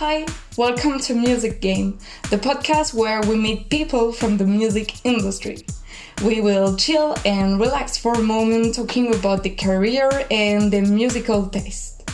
Hi, welcome to Music Game, the podcast where we meet people from the music industry. We will chill and relax for a moment talking about the career and the musical taste.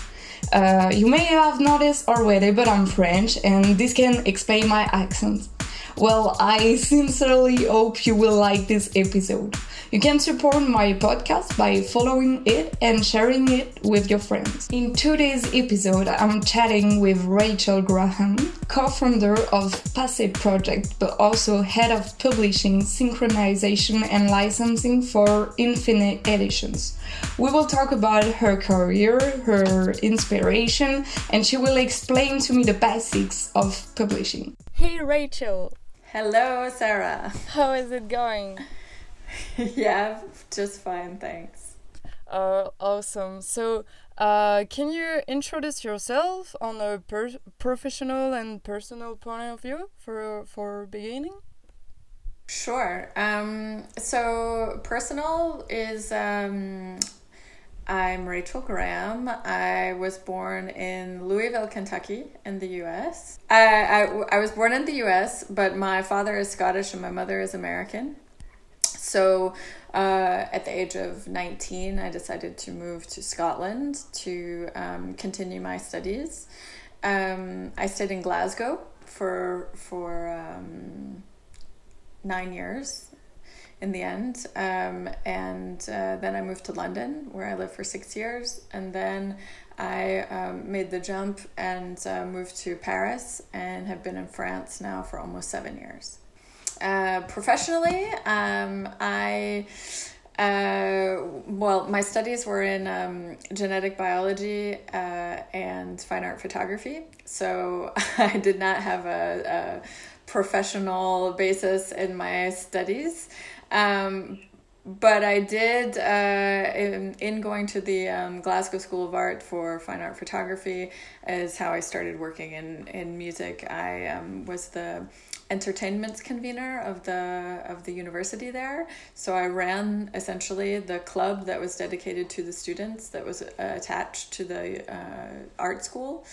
Uh, you may have noticed already, but I'm French and this can explain my accent. Well, I sincerely hope you will like this episode. You can support my podcast by following it and sharing it with your friends. In today's episode, I'm chatting with Rachel Graham, co founder of Passe Project, but also head of publishing, synchronization, and licensing for Infinite Editions. We will talk about her career, her inspiration, and she will explain to me the basics of publishing. Hey, Rachel. Hello, Sarah. How is it going? yeah, just fine, thanks. Uh, awesome. So, uh, can you introduce yourself on a per professional and personal point of view for for beginning? Sure. Um, so, personal is um, I'm Rachel Graham. I was born in Louisville, Kentucky, in the US. I, I, I was born in the US, but my father is Scottish and my mother is American. So, uh, at the age of 19, I decided to move to Scotland to um, continue my studies. Um, I stayed in Glasgow for, for um, nine years in the end. Um, and uh, then I moved to London, where I lived for six years. And then I um, made the jump and uh, moved to Paris and have been in France now for almost seven years. Uh, professionally, um, I. Uh, well, my studies were in um, genetic biology uh, and fine art photography. So I did not have a, a professional basis in my studies. Um, but I did uh, in, in going to the um, Glasgow School of Art for fine art photography is how I started working in in music. I um, was the entertainment convener of the of the university there. So I ran essentially the club that was dedicated to the students that was uh, attached to the uh, art school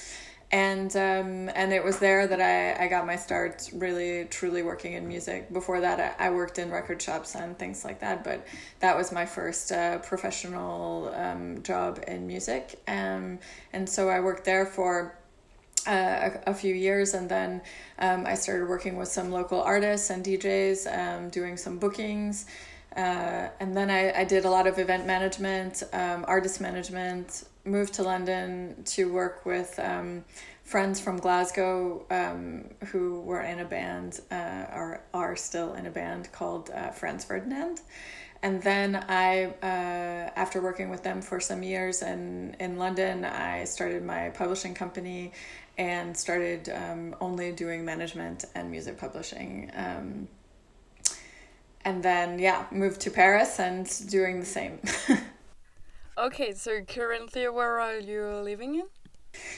and um, and it was there that I, I got my start really truly working in music. Before that, I, I worked in record shops and things like that, but that was my first uh, professional um, job in music. Um, and so I worked there for uh, a, a, few years, and then um, I started working with some local artists and DJs, um, doing some bookings. Uh, and then I, I did a lot of event management, um, artist management, moved to London to work with um, friends from Glasgow um, who were in a band uh, or are still in a band called uh, Franz Ferdinand. And then I, uh, after working with them for some years in, in London, I started my publishing company and started um, only doing management and music publishing. Um, and then, yeah, moved to Paris and doing the same. Okay, so currently where are you living in?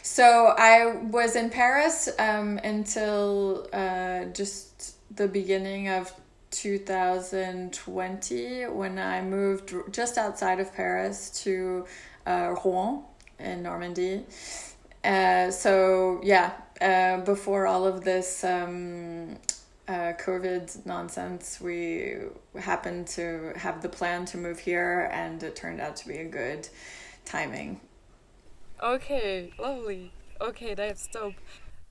So I was in Paris um, until uh, just the beginning of 2020 when I moved just outside of Paris to uh, Rouen in Normandy. Uh, so yeah, uh, before all of this um, uh, COVID nonsense, we happened to have the plan to move here, and it turned out to be a good timing. Okay, lovely. Okay, that's dope.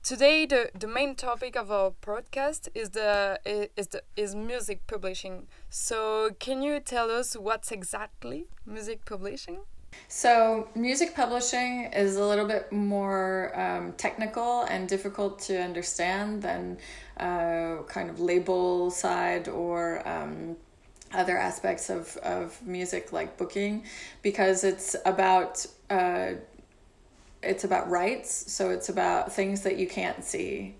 Today, the, the main topic of our podcast is the is the is music publishing. So, can you tell us what's exactly music publishing? So, music publishing is a little bit more um, technical and difficult to understand than uh, kind of label side or um, other aspects of, of music like booking because it's about uh, it's about rights. So it's about things that you can't see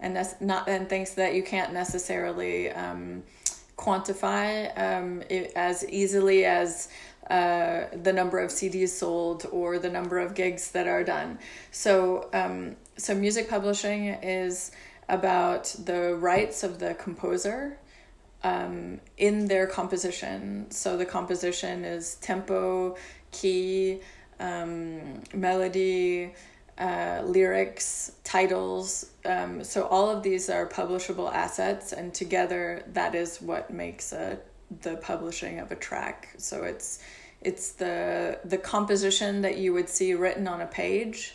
and that's not and things that you can't necessarily um, quantify um, as easily as uh, the number of CDs sold or the number of gigs that are done. So, um, so music publishing is about the rights of the composer um, in their composition. So the composition is tempo, key, um, melody, uh, lyrics, titles. Um, so all of these are publishable assets, and together that is what makes a, the publishing of a track. So it's it's the the composition that you would see written on a page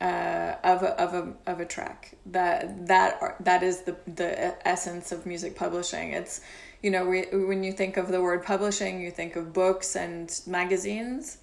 uh, of a, of a of a track. That that that is the the essence of music publishing. It's you know we, when you think of the word publishing, you think of books and magazines,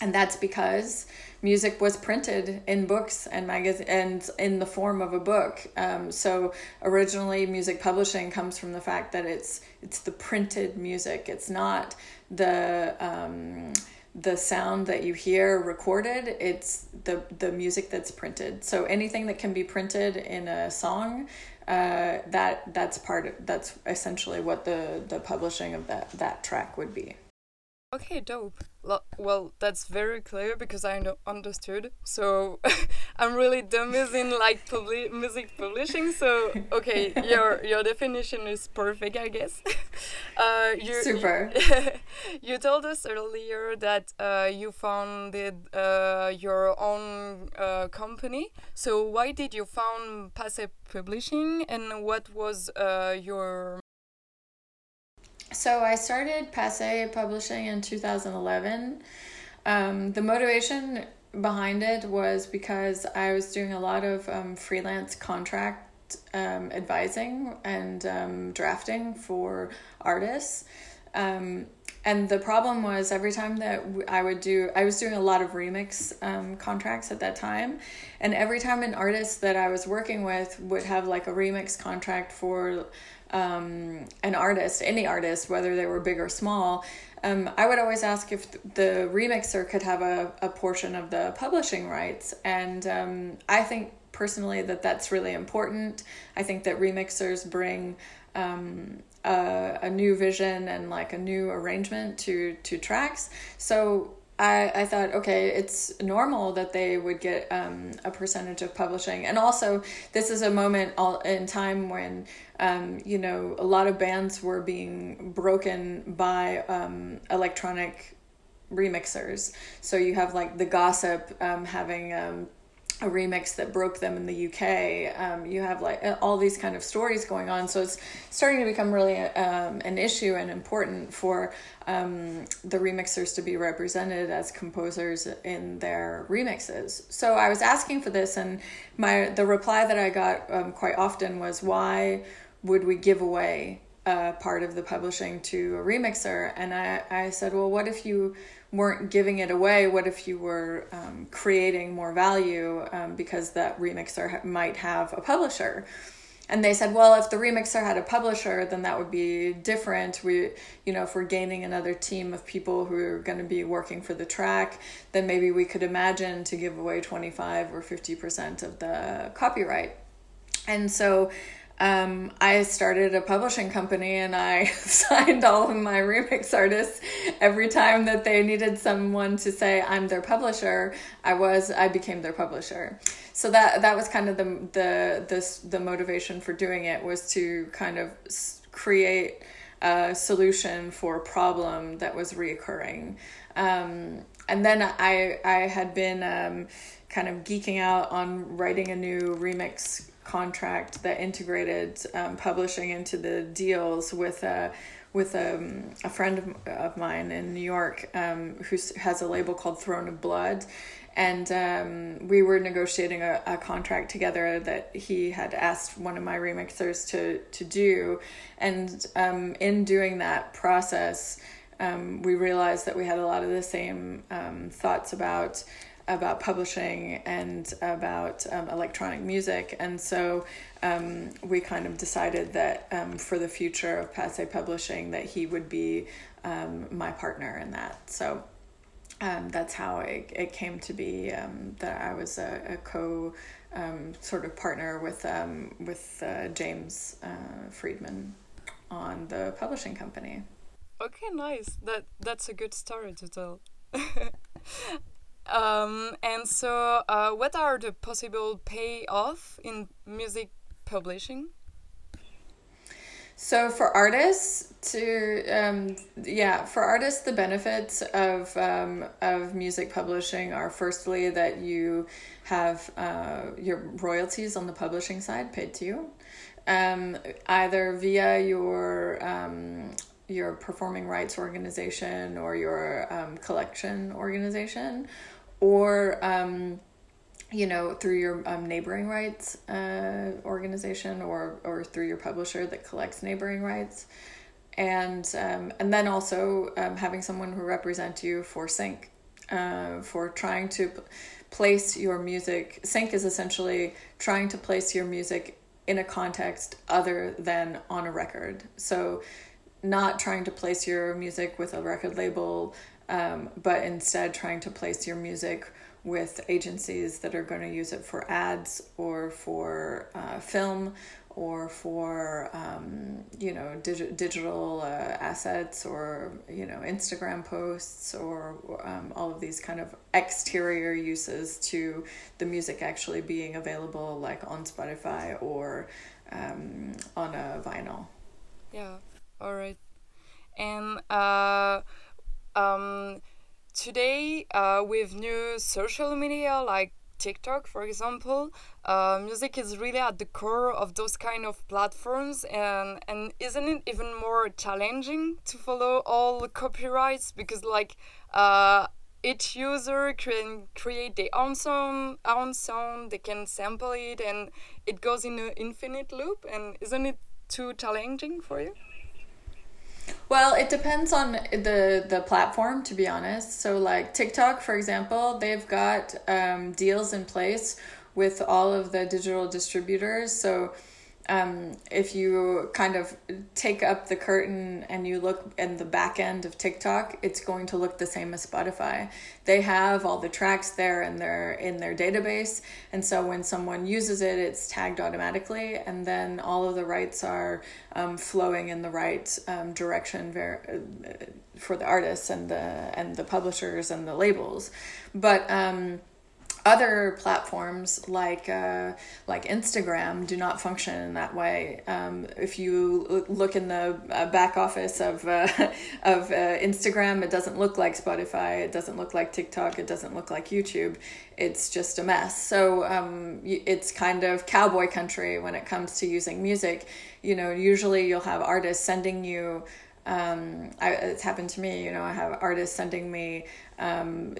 and that's because music was printed in books and magazine and in the form of a book. Um, so originally, music publishing comes from the fact that it's it's the printed music. It's not the um, the sound that you hear recorded it's the the music that's printed so anything that can be printed in a song uh, that that's part of that's essentially what the the publishing of that that track would be Okay, dope. Well, that's very clear because I understood. So I'm really dumb in like publi music publishing. So okay, your your definition is perfect, I guess. Uh, you, Super. You, told us earlier that uh, you founded uh, your own uh, company. So why did you found Passe Publishing, and what was uh, your so I started Passe Publishing in 2011. Um, the motivation behind it was because I was doing a lot of um, freelance contract um, advising and um, drafting for artists. Um, and the problem was every time that I would do, I was doing a lot of remix um, contracts at that time. And every time an artist that I was working with would have like a remix contract for um, an artist, any artist, whether they were big or small, um, I would always ask if the remixer could have a, a portion of the publishing rights. And um, I think personally that that's really important. I think that remixers bring um, a, a new vision and like a new arrangement to, to tracks. So I, I thought, okay, it's normal that they would get um, a percentage of publishing. And also, this is a moment all in time when, um, you know, a lot of bands were being broken by um, electronic remixers. So you have like The Gossip um, having um, a remix that broke them in the UK. Um, you have like all these kind of stories going on, so it's starting to become really um, an issue and important for um, the remixers to be represented as composers in their remixes. So I was asking for this, and my the reply that I got um, quite often was, "Why would we give away a part of the publishing to a remixer?" And I I said, "Well, what if you?" Weren't giving it away, what if you were um, creating more value um, because that remixer might have a publisher? And they said, well, if the remixer had a publisher, then that would be different. We, you know, if we're gaining another team of people who are going to be working for the track, then maybe we could imagine to give away 25 or 50% of the copyright. And so um, I started a publishing company and I signed all of my remix artists every time that they needed someone to say I'm their publisher. I was I became their publisher. So that that was kind of the the the the motivation for doing it was to kind of create a solution for a problem that was reoccurring. Um, and then I I had been um, kind of geeking out on writing a new remix contract that integrated um, publishing into the deals with a with a, um, a friend of, of mine in New York um, who has a label called Throne of Blood. And um, we were negotiating a, a contract together that he had asked one of my remixers to, to do. And um, in doing that process, um, we realized that we had a lot of the same um, thoughts about about publishing and about um, electronic music. And so um, we kind of decided that um, for the future of Passe Publishing, that he would be um, my partner in that. So um, that's how it, it came to be um, that I was a, a co sort of partner with, with uh, James uh, Friedman on the publishing company. Okay, nice. That that's a good story to tell. Um, and so, uh, what are the possible payoff in music publishing? So for artists to um, yeah for artists the benefits of um, of music publishing are firstly that you have uh, your royalties on the publishing side paid to you um, either via your um, your performing rights organization or your um, collection organization or um, you know, through your um, neighboring rights uh, organization or or through your publisher that collects neighboring rights, and um, and then also um, having someone who represent you for sync, uh, for trying to p- place your music. Sync is essentially trying to place your music in a context other than on a record. So, not trying to place your music with a record label, um, but instead trying to place your music with agencies that are going to use it for ads or for uh, film or for um, you know dig- digital uh, assets or you know Instagram posts or um, all of these kind of exterior uses to the music actually being available like on Spotify or um, on a vinyl. Yeah. All right. And uh, um today uh, with new social media like TikTok, for example, uh, music is really at the core of those kind of platforms, and and isn't it even more challenging to follow all the copyrights because like uh, each user can create their own song, own song, they can sample it, and it goes in an infinite loop, and isn't it too challenging for you? Well, it depends on the the platform, to be honest. So, like TikTok, for example, they've got um, deals in place with all of the digital distributors. So um, if you kind of take up the curtain and you look in the back end of TikTok, it's going to look the same as Spotify. They have all the tracks there in their in their database, and so when someone uses it, it's tagged automatically, and then all of the rights are um, flowing in the right um, direction ver- uh, for the artists and the and the publishers and the labels, but um, other platforms like uh, like Instagram do not function in that way. Um, if you look in the uh, back office of uh, of uh, Instagram, it doesn't look like Spotify. It doesn't look like TikTok. It doesn't look like YouTube. It's just a mess. So um, it's kind of cowboy country when it comes to using music. You know, usually you'll have artists sending you um, I, it's happened to me. You know, I have artists sending me um,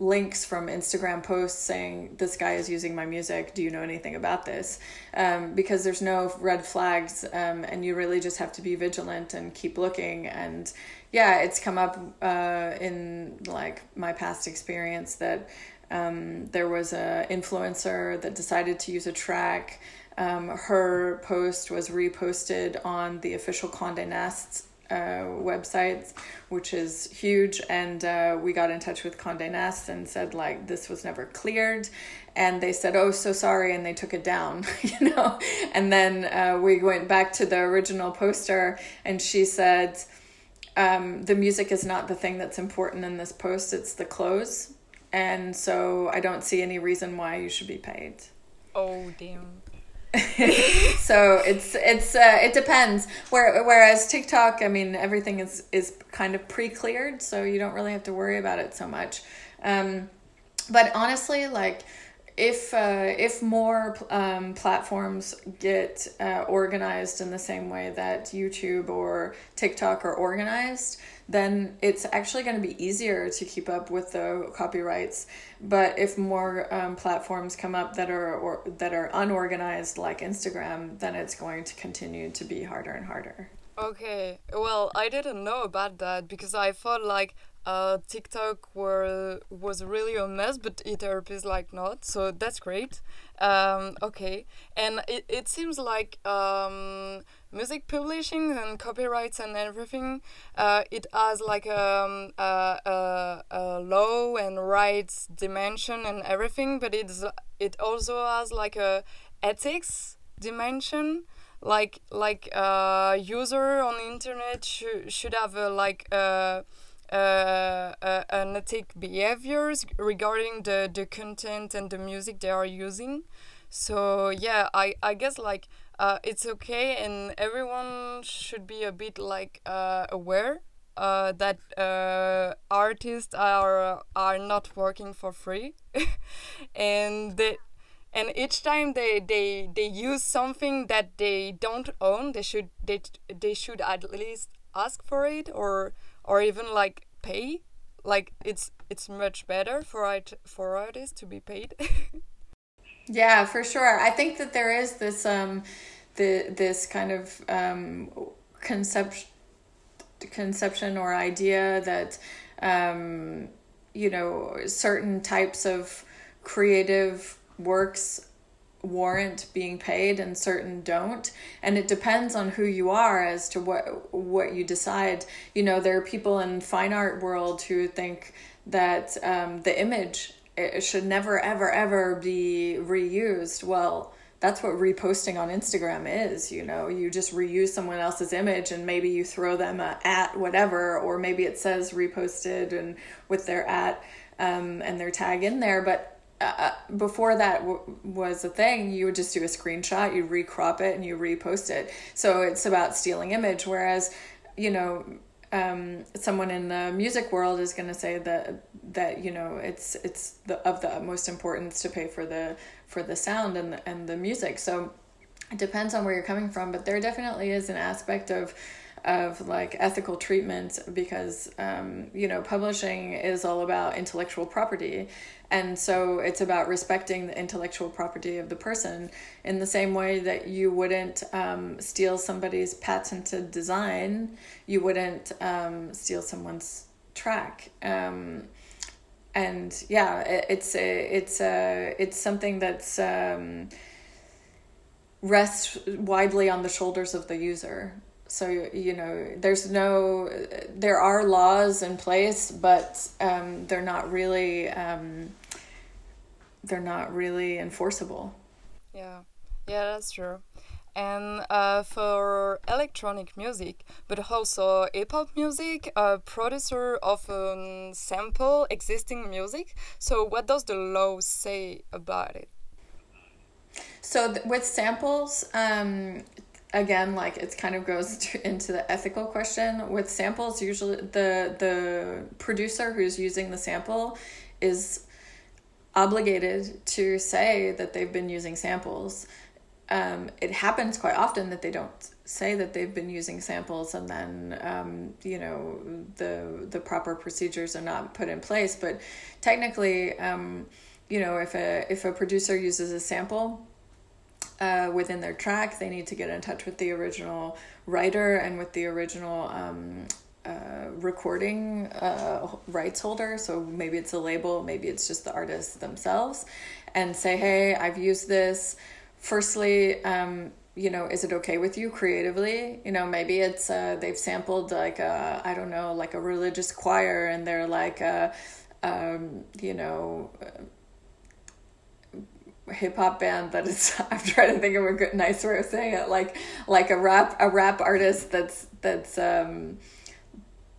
links from Instagram posts saying this guy is using my music. Do you know anything about this? Um, because there's no red flags, um, and you really just have to be vigilant and keep looking. And yeah, it's come up uh, in like my past experience that um, there was a influencer that decided to use a track. Um, her post was reposted on the official Condé Nast uh, websites, which is huge. And uh, we got in touch with Condé Nast and said like this was never cleared, and they said oh so sorry, and they took it down, you know. And then uh, we went back to the original poster, and she said. Um, the music is not the thing that's important in this post, it's the clothes. And so I don't see any reason why you should be paid. Oh, damn. so it's it's uh, it depends. Where, whereas TikTok, I mean, everything is is kind of pre-cleared, so you don't really have to worry about it so much. Um, but honestly, like if uh, if more um, platforms get uh, organized in the same way that YouTube or TikTok are organized, then it's actually going to be easier to keep up with the copyrights. But if more um, platforms come up that are or, that are unorganized, like Instagram, then it's going to continue to be harder and harder. Okay, well, I didn't know about that because I thought like uh, TikTok were was really a mess, but eTherapy is like not. So that's great. Um, okay, and it, it seems like um, music publishing and copyrights and everything, uh, it has like um, a, a, a law and rights dimension and everything, but it's it also has like a ethics dimension like like uh user on the internet sh- should have a like uh uh, uh, ethic behaviors regarding the, the content and the music they are using. So yeah, I, I guess like uh, it's okay and everyone should be a bit like uh, aware uh, that uh, artists are are not working for free. And and each time they, they they use something that they don't own they should they, they should at least ask for it or or even like pay. Like it's it's much better for art for artists to be paid yeah for sure. I think that there is this um the this kind of um conception conception or idea that um you know certain types of creative works warrant being paid and certain don't. And it depends on who you are as to what what you decide. You know there are people in fine art world who think that um, the image should never ever ever be reused well that's what reposting on Instagram is, you know. You just reuse someone else's image and maybe you throw them a at whatever, or maybe it says reposted and with their at um, and their tag in there. But uh, before that w- was a thing, you would just do a screenshot, you recrop it, and you repost it. So it's about stealing image. Whereas, you know, um, someone in the music world is going to say that that you know it's it's the of the utmost importance to pay for the for the sound and the, and the music. So it depends on where you're coming from, but there definitely is an aspect of of like ethical treatment because um, you know publishing is all about intellectual property and so it's about respecting the intellectual property of the person in the same way that you wouldn't um, steal somebody's patented design you wouldn't um, steal someone's track. Um, and yeah it, it's a, it's a, it's something that's um, rests widely on the shoulders of the user so you know there's no there are laws in place but um, they're not really um, they're not really enforceable. Yeah. Yeah that's true. And uh, for electronic music but also hip-hop music a producer often sample existing music. So what does the law say about it? So th- with samples um, again like it's kind of goes to, into the ethical question. With samples usually the the producer who's using the sample is obligated to say that they've been using samples. Um, it happens quite often that they don't say that they've been using samples and then um, you know the the proper procedures are not put in place. But technically um, you know if a if a producer uses a sample uh, within their track. They need to get in touch with the original writer and with the original um, uh, recording uh, rights holder. So maybe it's a label, maybe it's just the artists themselves, and say, hey, I've used this. Firstly, um, you know, is it okay with you creatively? You know, maybe it's uh, they've sampled like a I don't know, like a religious choir, and they're like a, um, you know hip hop band that is I'm trying to think of a good nice way of saying it like like a rap a rap artist that's that's um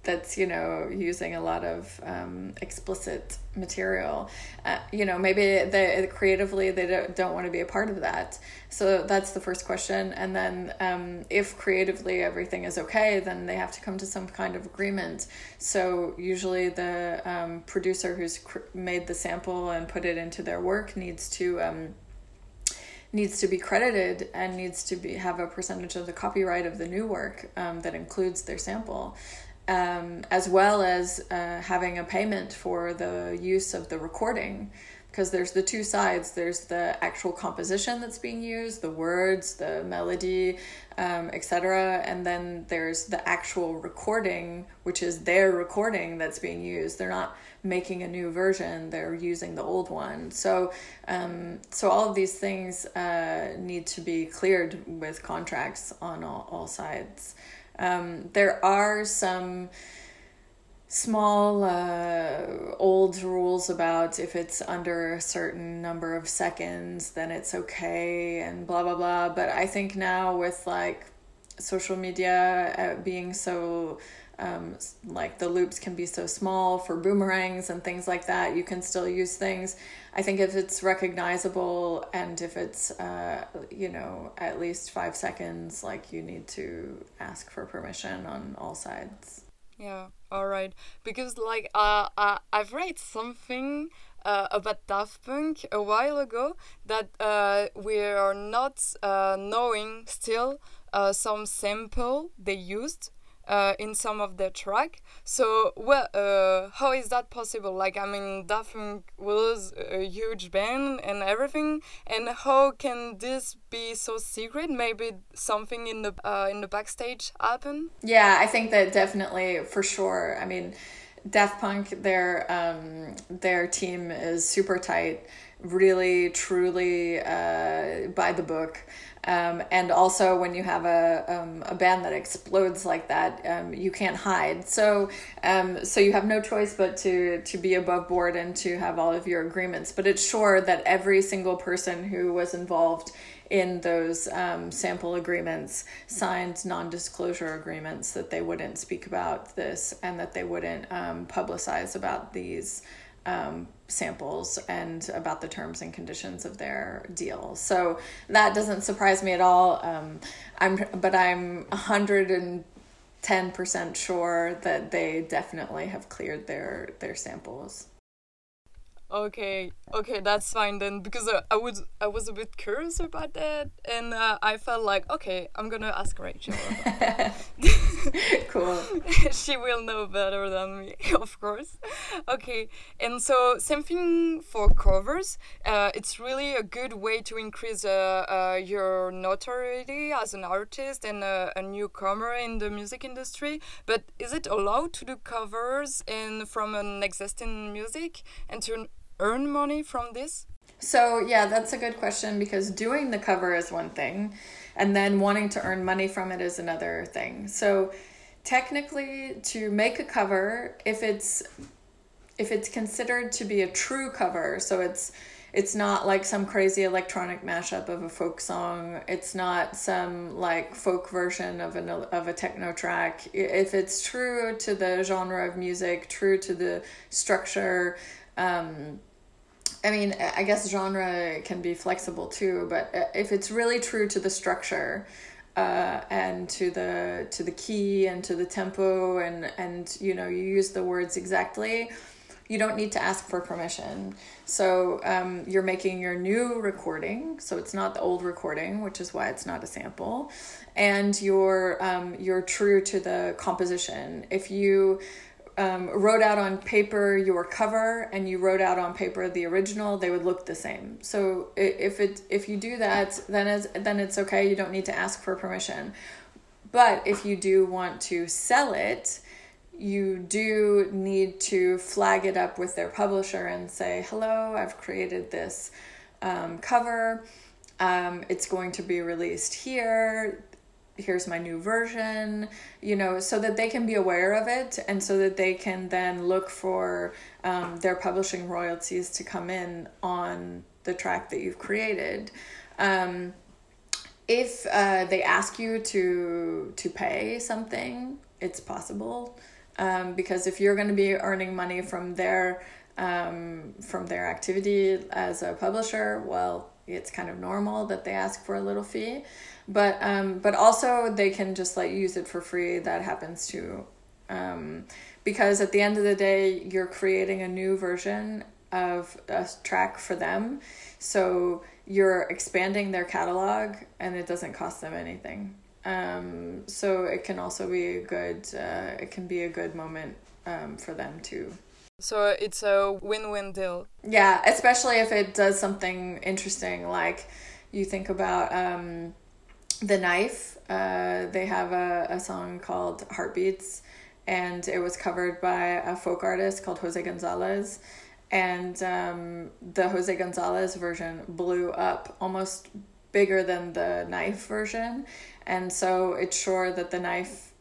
that's you know using a lot of um, explicit material. Uh, you know maybe they creatively they don't, don't want to be a part of that. So that's the first question. And then um, if creatively everything is okay then they have to come to some kind of agreement. So usually the um, producer who's cr- made the sample and put it into their work needs to um, needs to be credited and needs to be have a percentage of the copyright of the new work um, that includes their sample um, as well as uh, having a payment for the use of the recording. Because there's the two sides. There's the actual composition that's being used the words the melody um, etc and then there's the actual recording which is their recording that's being used. They're not making a new version. They're using the old one. So um, so all of these things uh, need to be cleared with contracts on all, all sides um, there are some small uh, old rules about if it's under a certain number of seconds then it's okay and blah blah blah. But i think now with like social media uh, being so um, like the loops can be so small for boomerangs and things like that. You can still use things. I think if it's recognizable and if it's, uh, you know, at least five seconds, like you need to ask for permission on all sides. Yeah, all right. Because, like, uh, uh I've read something uh, about Daft Punk a while ago that uh, we are not uh, knowing still uh, some sample they used uh, in some of their track. So, well, uh, how is that possible? Like, I mean, Daft was a huge band and everything, and how can this be so secret? Maybe something in the uh, in the backstage happen. Yeah, I think that definitely for sure. I mean, Daft Punk, their um, their team is super tight, really, truly uh, by the book. Um, and also, when you have a, um, a band that explodes like that, um, you can't hide. So, um, so you have no choice but to to be above board and to have all of your agreements. But it's sure that every single person who was involved in those um, sample agreements signed non-disclosure agreements that they wouldn't speak about this and that they wouldn't um, publicize about these um, samples and about the terms and conditions of their deal. So that doesn't surprise me at all. Um, I'm, but I'm a hundred and ten percent sure that they definitely have cleared their their samples. Okay, okay, that's fine then because uh, I was I was a bit curious about that, and uh, I felt like okay, I'm gonna ask Rachel. cool. she will know better than me, of course. Okay, and so same thing for covers. Uh, it's really a good way to increase uh, uh, your notoriety as an artist and a, a newcomer in the music industry. But is it allowed to do covers in from an existing music and to earn money from this? So, yeah, that's a good question because doing the cover is one thing, and then wanting to earn money from it is another thing. So, technically, to make a cover, if it's if it's considered to be a true cover, so it's it's not like some crazy electronic mashup of a folk song. It's not some like folk version of an of a techno track. If it's true to the genre of music, true to the structure, um, I mean, I guess genre can be flexible too, but uh, if it's really true to the structure, uh, and to the to the key and to the tempo and and you know you use the words exactly you don't need to ask for permission. So um, you're making your new recording so it's not the old recording which is why it's not a sample and you're um, you're true to the composition. If you um, wrote out on paper your cover and you wrote out on paper the original, they would look the same. So if it if you do that, then it's, then it's okay. You don't need to ask for permission. But if you do want to sell it, you do need to flag it up with their publisher and say, "Hello, I've created this um, cover. Um, it's going to be released here here's my new version, you know, so that they can be aware of it and so that they can then look for um, their publishing royalties to come in on the track that you've created. Um, if uh, they ask you to to pay something, it's possible um, because if you're going to be earning money from their um, from their activity as a publisher, well, it's kind of normal that they ask for a little fee but um, but also they can just like use it for free. That happens too, um, because at the end of the day, you're creating a new version of a track for them, so you're expanding their catalog, and it doesn't cost them anything. Um, so it can also be a good. Uh, it can be a good moment um, for them too. So it's a win-win deal. Yeah, especially if it does something interesting, like you think about um, the Knife, uh, they have a, a song called Heartbeats, and it was covered by a folk artist called Jose Gonzalez. And um, the Jose Gonzalez version blew up almost bigger than the Knife version. And so it's sure that the Knife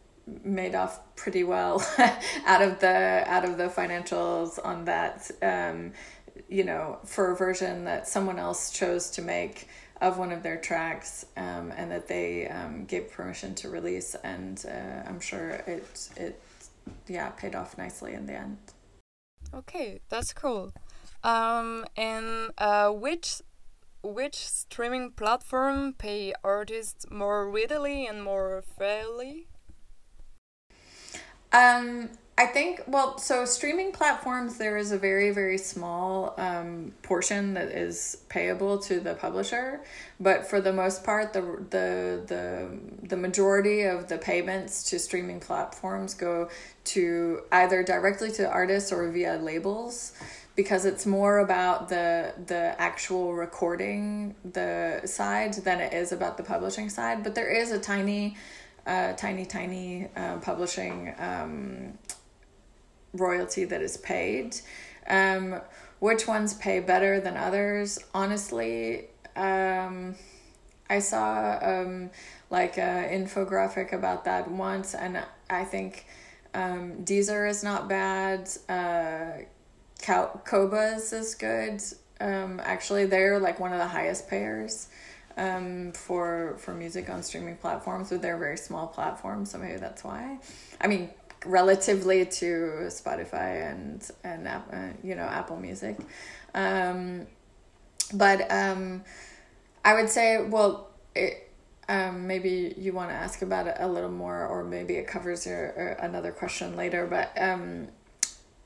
made off pretty well out of the out of the financials on that um, you know for a version that someone else chose to make of one of their tracks um, and that they um, gave permission to release and uh, i'm sure it it yeah paid off nicely in the end. Okay, that's cool. Um, and uh, which which streaming platform pay artists more readily and more fairly? Um, I think well, so streaming platforms there is a very very small um, portion that is payable to the publisher, but for the most part, the the the the majority of the payments to streaming platforms go to either directly to artists or via labels because it's more about the the actual recording the side than it is about the publishing side. But there is a tiny uh, tiny tiny uh, publishing um, royalty that is paid. Um, which ones pay better than others? Honestly um, i saw um, like an infographic about that once and i think um, deezer is not bad. Uh, Qobuz is good. Um, actually, they're like one of the highest payers um, for for music on streaming platforms, but they're very small platform, so maybe that's why. I mean, relatively to Spotify and and uh, you know Apple Music, um, but um, I would say, well, it, um, maybe you want to ask about it a little more, or maybe it covers your another question later, but um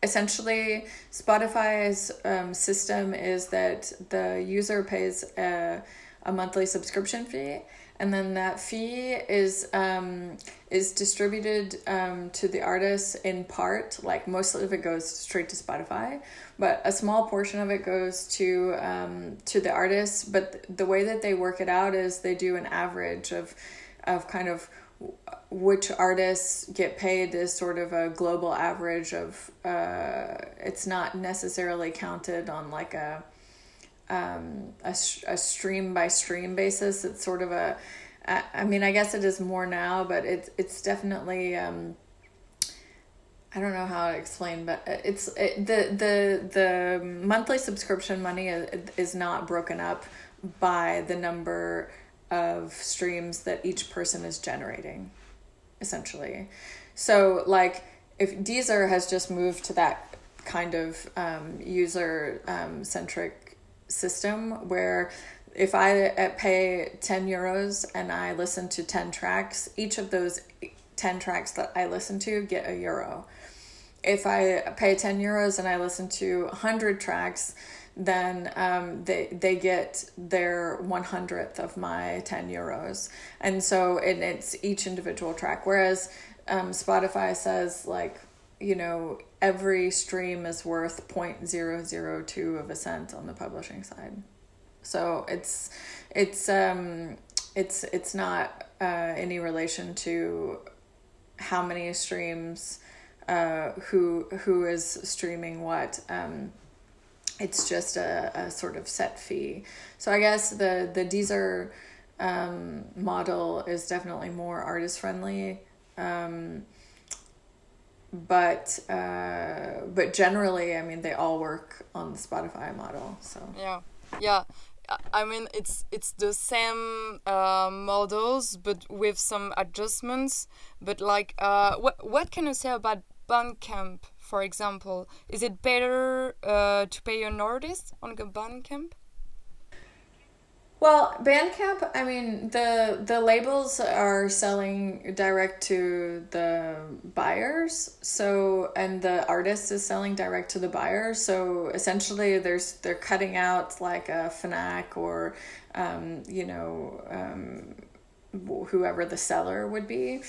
essentially spotify's um, system is that the user pays a, a monthly subscription fee and then that fee is um, is distributed um, to the artists in part like most of it goes straight to spotify but a small portion of it goes to um, to the artists. But the way that they work it out is they do an average of of kind of which artists get paid is sort of a global average of uh, it's not necessarily counted on like a um, a, a stream by stream basis it's sort of a I mean I guess it is more now but it's it's definitely um, I don't know how to explain but it's it, the the the monthly subscription money is not broken up by the number of streams that each person is generating essentially. So like if Deezer has just moved to that kind of um, user um, centric system where if I uh, pay 10 euros and I listen to 10 tracks, each of those 10 tracks that I listen to get a euro. If I pay 10 euros and I listen to 100 tracks, then um, they they get their one hundredth of my ten euros, and so it, it's each individual track. Whereas um, Spotify says like you know every stream is worth 0.002 of a cent on the publishing side, so it's it's um it's it's not uh, any relation to how many streams uh, who who is streaming what um, it's just a, a sort of set fee. So I guess the the Deezer um, model is definitely more artist friendly. Um, but uh, but generally, I mean, they all work on the Spotify model. So yeah, yeah. I mean, it's it's the same uh, models, but with some adjustments. But like, uh, what what can you say about Bandcamp for example, is it better uh, to pay an artist on Bandcamp? Well, Bandcamp, I mean, the the labels are selling direct to the buyers. So, and the artist is selling direct to the buyer. So, essentially there's they're cutting out like a Fnac or um, you know, um, whoever the seller would be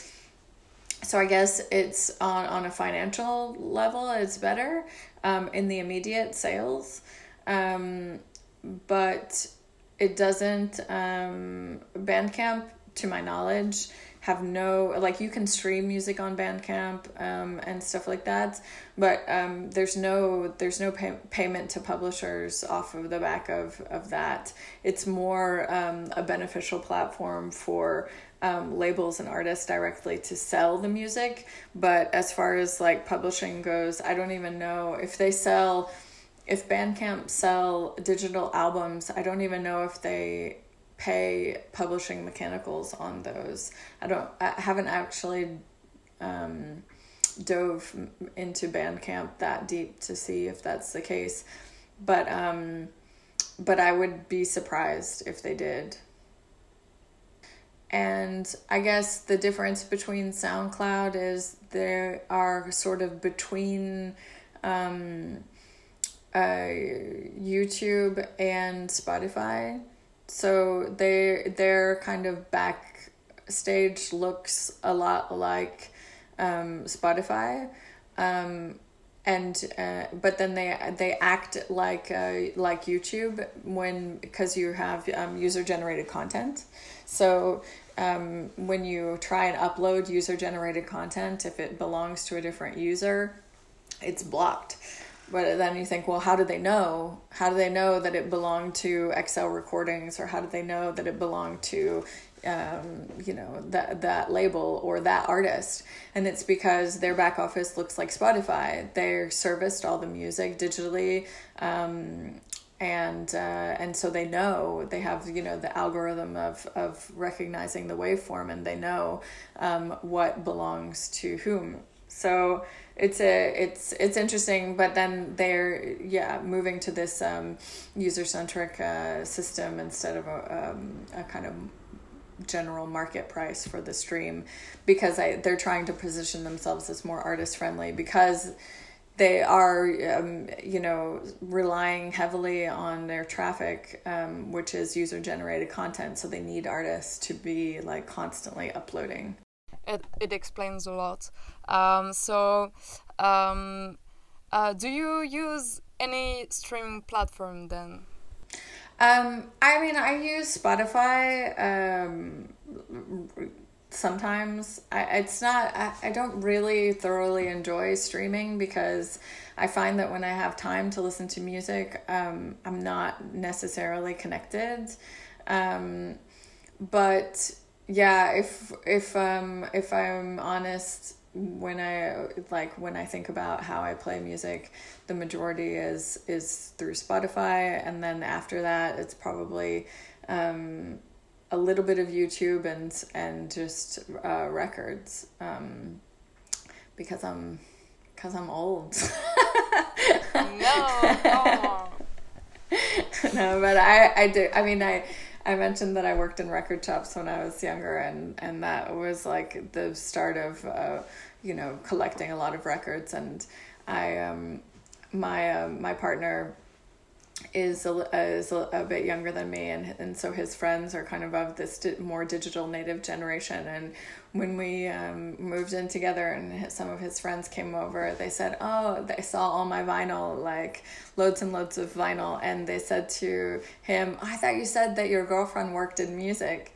so I guess it's on on a financial level, it's better um, in the immediate sales, um, but it doesn't. Um, Bandcamp, to my knowledge, have no like you can stream music on Bandcamp um, and stuff like that, but um, there's no there's no pay- payment to publishers off of the back of of that. It's more um, a beneficial platform for um, labels and artists directly to sell the music. But as far as like publishing goes, I don't even know if they sell, if Bandcamp sell digital albums, I don't even know if they pay publishing mechanicals on those. I don't, I haven't actually um, dove into Bandcamp that deep to see if that's the case, but um, but I would be surprised if they did. And I guess the difference between SoundCloud is there are sort of between um, uh, YouTube and Spotify. So they their kind of backstage looks a lot like um, Spotify, um, and uh, but then they they act like uh, like YouTube when because you have um, user generated content. So um, when you try and upload user generated content, if it belongs to a different user, it's blocked. But then you think, well, how do they know? How do they know that it belonged to XL Recordings, or how do they know that it belonged to um, you know that that label or that artist? And it's because their back office looks like spotify. They're serviced all the music digitally um, and uh, and so they know. They have you know the algorithm of of recognizing the waveform and they know um, what belongs to whom so it's a it's it's interesting but then they're yeah moving to this um, user centric uh, system instead of a, um, a kind of general market price for the stream because I, they're trying to position themselves as more artist friendly because they are um, you know relying heavily on their traffic um, which is user generated content. So they need artists to be like constantly uploading. It, it explains a lot um, so um, uh, do you use any streaming platform then um, I mean, I use Spotify um, sometimes. I, it's not, I, I don't really thoroughly enjoy streaming because I find that when I have time to listen to music, um, I'm not necessarily connected. Um, but yeah, if if um if I'm honest, when I like when I think about how I play music, the majority is is through Spotify, and then after that, it's probably um, a little bit of YouTube and and just uh, records, um, because I'm because I'm old. no. no, but I I do. I mean I. I mentioned that I worked in record shops when I was younger, and, and that was like the start of, uh, you know, collecting a lot of records. And I, um, my uh, my partner is a, is a, a, bit younger than me and and so his friends are kind of of this di- more digital native generation. And when we um, moved in together and some of his friends came over they said oh they saw all my vinyl like loads and loads of vinyl. And they said to him i thought you said that your girlfriend worked in music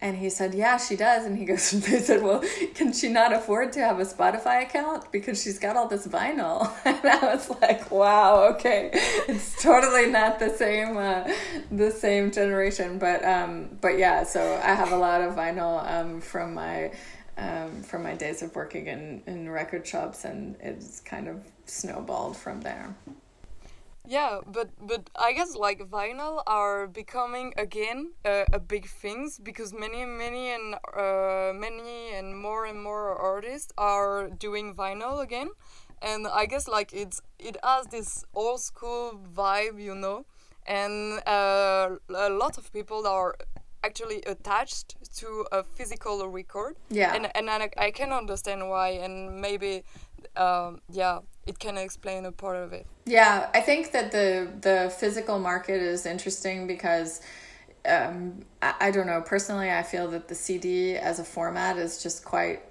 and he said, Yeah, she does. And he goes, They said, Well, can she not afford to have a Spotify account? Because she's got all this vinyl. And I was like, Wow, okay. It's totally not the same uh, the same generation. But um, but yeah, so I have a lot of vinyl um, from my um, from my days of working in, in record shops and it's kind of snowballed from there. Yeah, but but I guess like vinyl are becoming again uh, a big things because many many and uh, many and more and more artists are doing vinyl again, and I guess like it's it has this old school vibe, you know, and uh, a lot of people are actually attached to a physical record. Yeah, and and I, I can understand why, and maybe um, yeah, it can explain a part of it. Yeah, I think that the the physical market is interesting because um, I, I don't know personally. I feel that the CD as a format is just quite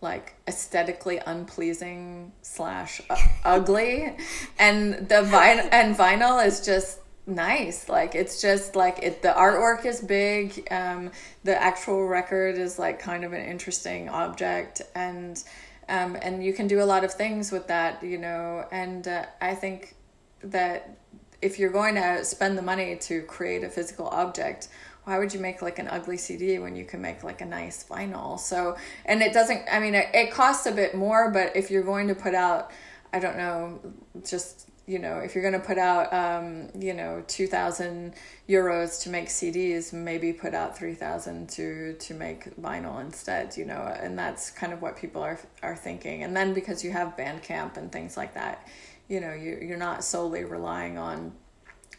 like aesthetically unpleasing slash ugly, and the vinyl and vinyl is just nice like it's just like it the artwork is big um the actual record is like kind of an interesting object and um, and you can do a lot of things with that you know and uh, i think that if you're going to spend the money to create a physical object why would you make like an ugly cd when you can make like a nice vinyl? So and it doesn't i mean it, it costs a bit more but if you're going to put out i don't know just you know, if you're going to put out, um, you know, 2,000 euros to make CDs, maybe put out 3,000 to, to make vinyl instead, you know, and that's kind of what people are, are thinking. And then because you have Bandcamp and things like that, you know, you, you're not solely relying on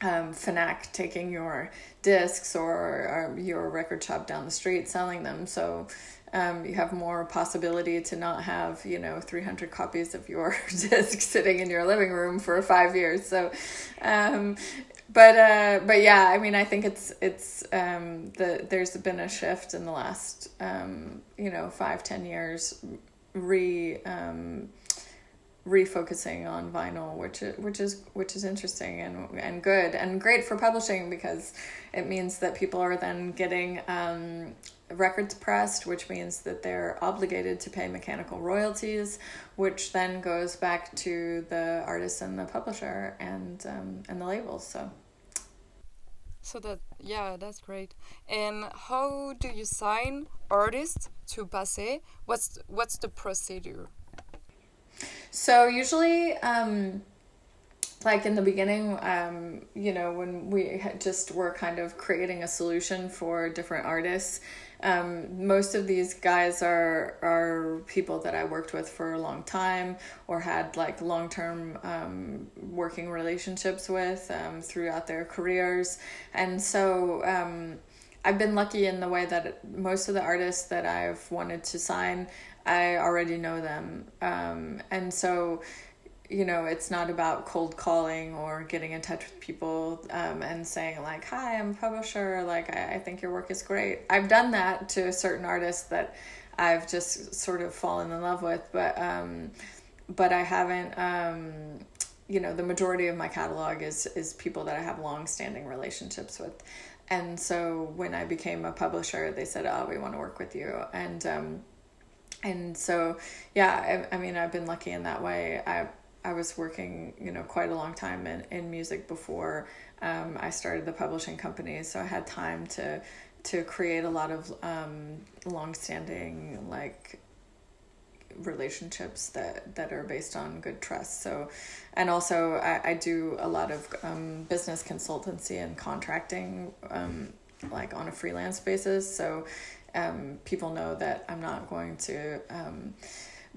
um, Fnac taking your discs or, or your record shop down the street selling them. So um, you have more possibility to not have you know 300 copies of your disc sitting in your living room for five years. So um, but uh, but yeah i mean i think it's it's um, the there's been a shift in the last um, you know five ten years re um, refocusing on vinyl which is, which is which is interesting and and good and great for publishing because it means that people are then getting um, records pressed, which means that they're obligated to pay mechanical royalties, which then goes back to the artist and the publisher and um, and the labels. So. So that yeah, that's great. And how do you sign artists to Passe? What's what's the procedure? So usually, um, like in the beginning, um, you know, when we just were kind of creating a solution for different artists, um, most of these guys are are people that I worked with for a long time or had like long term um, working relationships with um, throughout their careers, and so um, I've been lucky in the way that most of the artists that I've wanted to sign, I already know them, um, and so you know it's not about cold calling or getting in touch with people um, and saying like hi i'm a publisher. Like I, I think your work is great. I've done that to a certain artists that i've just sort of fallen in love with but um, but i haven't um, you know the majority of my catalog is is people that i have long standing relationships with. And so when i became a publisher they said oh we want to work with you. And um, and so yeah I, I mean i've been lucky in that way i I was working, you know, quite a long time in, in music before um, I started the publishing company. So I had time to to create a lot of um, long-standing like relationships that that are based on good trust. So, and also I, I do a lot of um, business consultancy and contracting, um, like on a freelance basis. So, um, people know that I'm not going to um,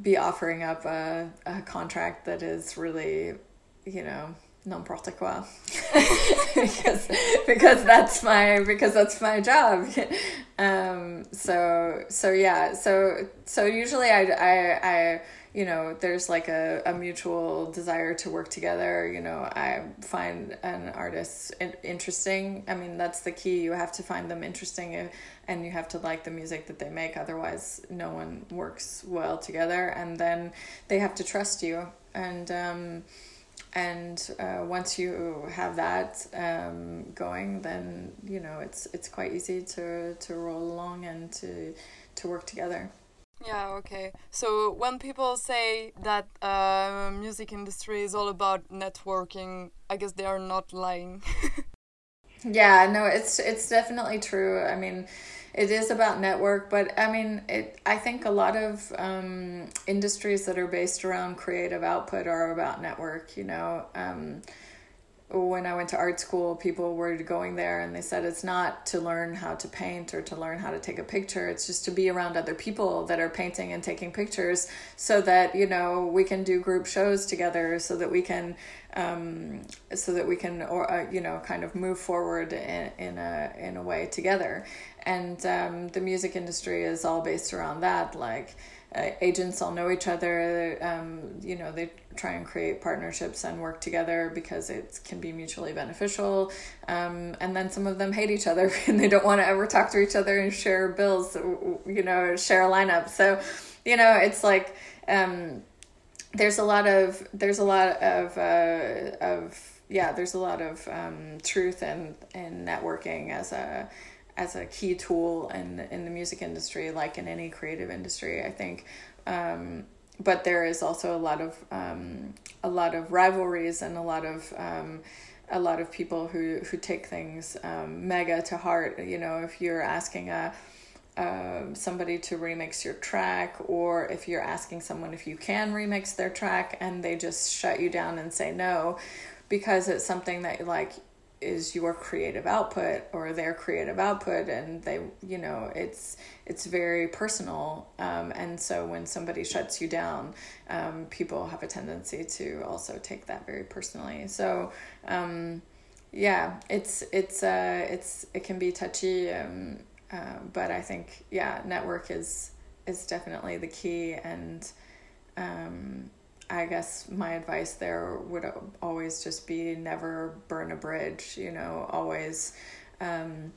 be offering up a, a contract that is really, you know, n'importe quoi. Because because that's my because that's my job. Um so so yeah so so usually i i i you know there's like a, a mutual desire to work together you know i find an artist interesting. I mean that's the key. You have to find them interesting and you have to like the music that they make. Otherwise no one works well together and then they have to trust you. And um, and uh, once you have that um, going then you know it's it's quite easy to to roll along and to to work together yeah okay. So when people say that uh, music industry is all about networking i guess they are not lying. Yeah no it's it's definitely true. I mean it is about network but i mean it i think a lot of um, industries that are based around creative output are about network you know? Um, when I went to art school, people were going there and they said it's not to learn how to paint or to learn how to take a picture. It's just to be around other people that are painting and taking pictures so that, you know, we can do group shows together so that we can, um, so that we can, or, uh, you know, kind of move forward in, in a, in a way together. And um, the music industry is all based around that. Like, agents all know each other. Um, you know, they try and create partnerships and work together because it can be mutually beneficial. Um, and then some of them hate each other and they don't want to ever talk to each other and share bills, you know, share a lineup. So, you know, it's like um, there's a lot of there's a lot of uh, of yeah, there's a lot of um, truth and and networking as a as a key tool in in the music industry, like in any creative industry. I think. Um, but there is also a lot of um, a lot of rivalries and a lot of um, a lot of people who who take things um, mega to heart. You know, if you're asking a uh, somebody to remix your track, or if you're asking someone if you can remix their track and they just shut you down and say no, because it's something that you like is your creative output or their creative output and they you know it's it's very personal um, and so when somebody shuts you down um, people have a tendency to also take that very personally. So um, yeah it's it's uh it's it can be touchy um, uh, but i think yeah network is is definitely the key and um I guess my advice there would always just be never burn a bridge, you know, always um,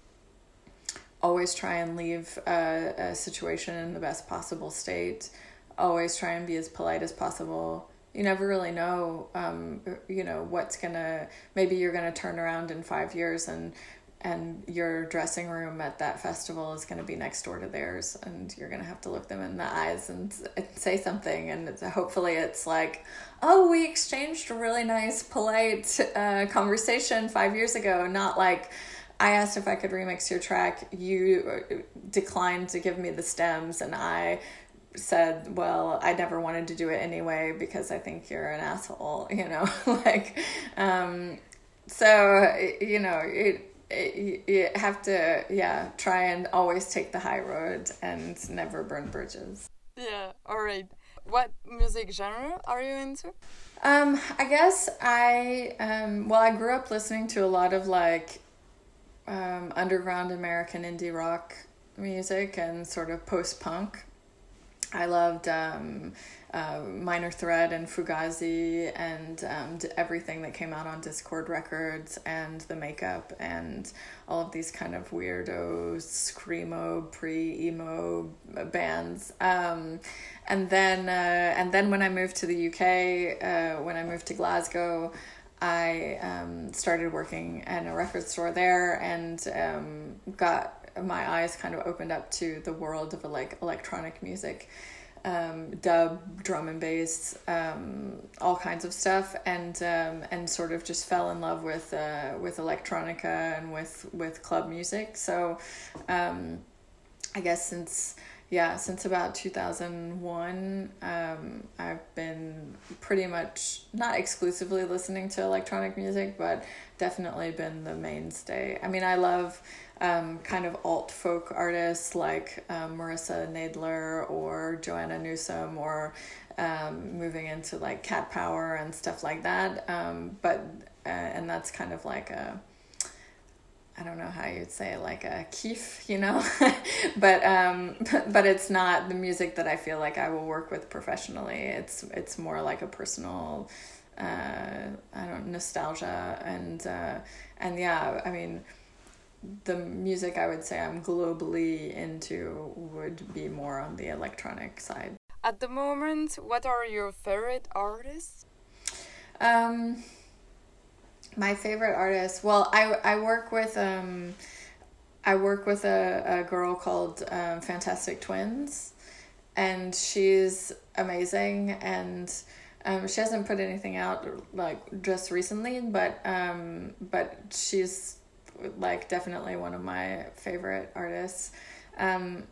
always try and leave a, a situation in the best possible state. Always try and be as polite as possible. You never really know, um, you know, what's gonna. Maybe you're gonna turn around in five years and and your dressing room at that festival is going to be next door to theirs and you're going to have to look them in the eyes and say something and it's, hopefully it's like oh we exchanged a really nice polite uh, conversation five years ago not like i asked if i could remix your track you uh, declined to give me the stems and i said well i never wanted to do it anyway because i think you're an asshole you know like um so you know it you have to yeah try and always take the high road and never burn bridges. Yeah all right what music genre are you into? Um i guess i um well i grew up listening to a lot of like um underground american indie rock music and sort of post punk i loved um uh, Minor Threat and Fugazi and um, everything that came out on Dischord Records and the makeup and all of these kind of weirdo screamo pre emo bands. Um, and then uh, and then when I moved to the UK, uh, when I moved to Glasgow. I um, started working in a record store there and um, got my eyes kind of opened up to the world of like electronic music um, dub, drum and bass, um, all kinds of stuff, and um, and sort of just fell in love with uh, with electronica and with with club music. So, um, I guess since yeah since about 2001 um, i've been pretty much not exclusively listening to electronic music but definitely been the mainstay i mean i love um, kind of alt folk artists like um, Marissa Nadler or Joanna Newsom or um, moving into like Cat Power and stuff like that. Um, but uh, and that's kind of like a I don't know how you'd say it, like a kief, you know, but um, but it's not the music that I feel like I will work with professionally. It's it's more like a personal, uh, I don't nostalgia and uh, and yeah, I mean the music I would say I'm globally into would be more on the electronic side. At the moment, what are your favorite artists? Um, my favorite artist. Well, I I work with um, I work with a, a girl called um, Fantastic Twins, and she's amazing and. Um, she hasn't put anything out like just recently, but um, but she's like definitely one of my favorite artists. Um,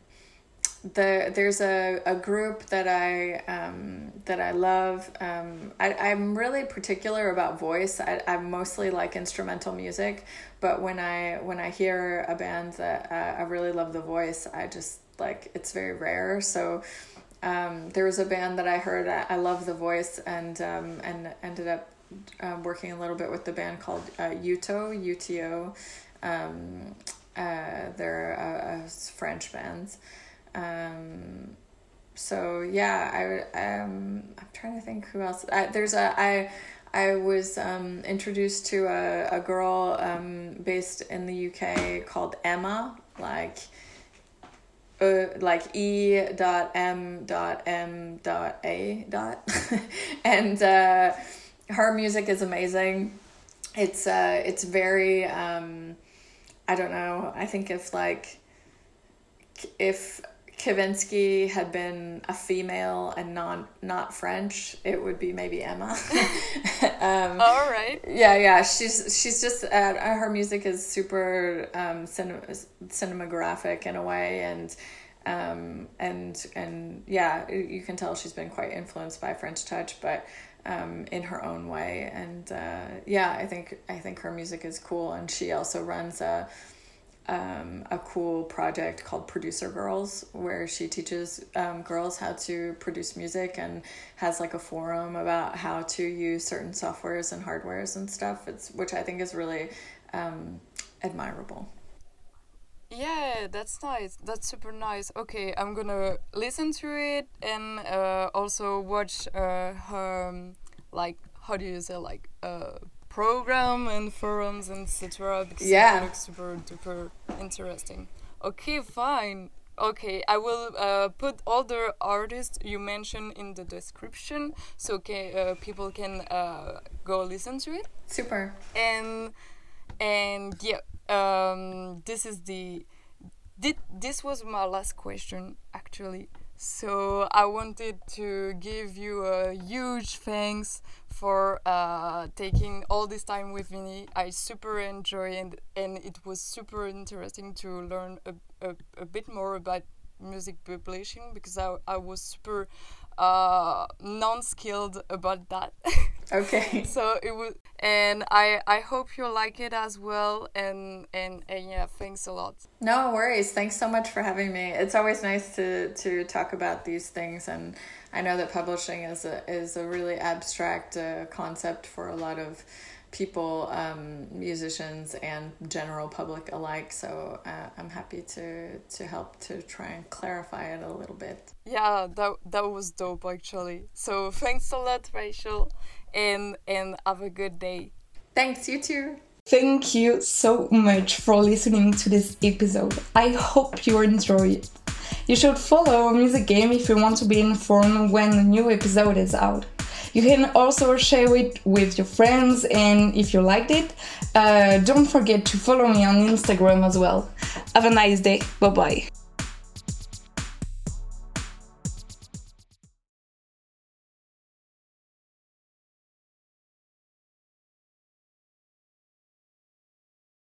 the there's a, a group that I um, that I love. Um, I I'm really particular about voice. I I mostly like instrumental music, but when I when I hear a band that uh, I really love the voice, I just like it's very rare. So. Um, there was a band that I heard. I, I love the voice, and um, and ended up um, working a little bit with the band called uh, Uto, UTO. Um, uh, they're a, a French band. Um, so yeah, I um, I'm trying to think who else. I, there's a I I was um, introduced to a, a girl um, based in the UK called Emma, like uh, like E dot M dot M dot A dot, and uh, her music is amazing. It's uh, it's very um, I don't know. I think if like if Kavinsky had been a female and non not French, it would be maybe Emma. um, All right. Yeah, yeah. She's she's just uh, her music is super um, cinema, cinematographic in a way, and um, and and yeah, you can tell she's been quite influenced by French touch, but um, in her own way. And uh, yeah, I think I think her music is cool, and she also runs a um, a cool project called Producer Girls, where she teaches um, girls how to produce music and has like a forum about how to use certain softwares and hardwares and stuff. It's which I think is really um, admirable. Yeah, that's nice. That's super nice. Okay, I'm gonna listen to it and uh, also watch uh, her um, like how do you say like uh, program and forums and etc. Because yeah, it looks super duper interesting. Okay, fine. Okay, I will uh, put all the artists you mentioned in the description so okay, uh, people can uh, go listen to it. Super. And and yeah, um, this is the did this was my last question actually. So I wanted to give you a huge thanks for uh, taking all this time with me. I super enjoy and and it was super interesting to learn a, a, a bit more about music publishing because I, I was super uh, non-skilled about that. Okay. so it was, and I I hope you like it as well. And, and and yeah, thanks a lot. No worries. Thanks so much for having me. It's always nice to to talk about these things, and I know that publishing is a is a really abstract uh, concept for a lot of people, um, musicians, and general public alike. So uh, I'm happy to to help to try and clarify it a little bit. Yeah, that that was dope actually. So thanks a lot, Rachel, and and have a good day. Thanks, you too. Thank you so much for listening to this episode. I hope you enjoy it. You should follow Music Game if you want to be informed when a new episode is out. You can also share it with your friends, and if you liked it, uh, don't forget to follow me on Instagram as well. Have a nice day. Bye bye.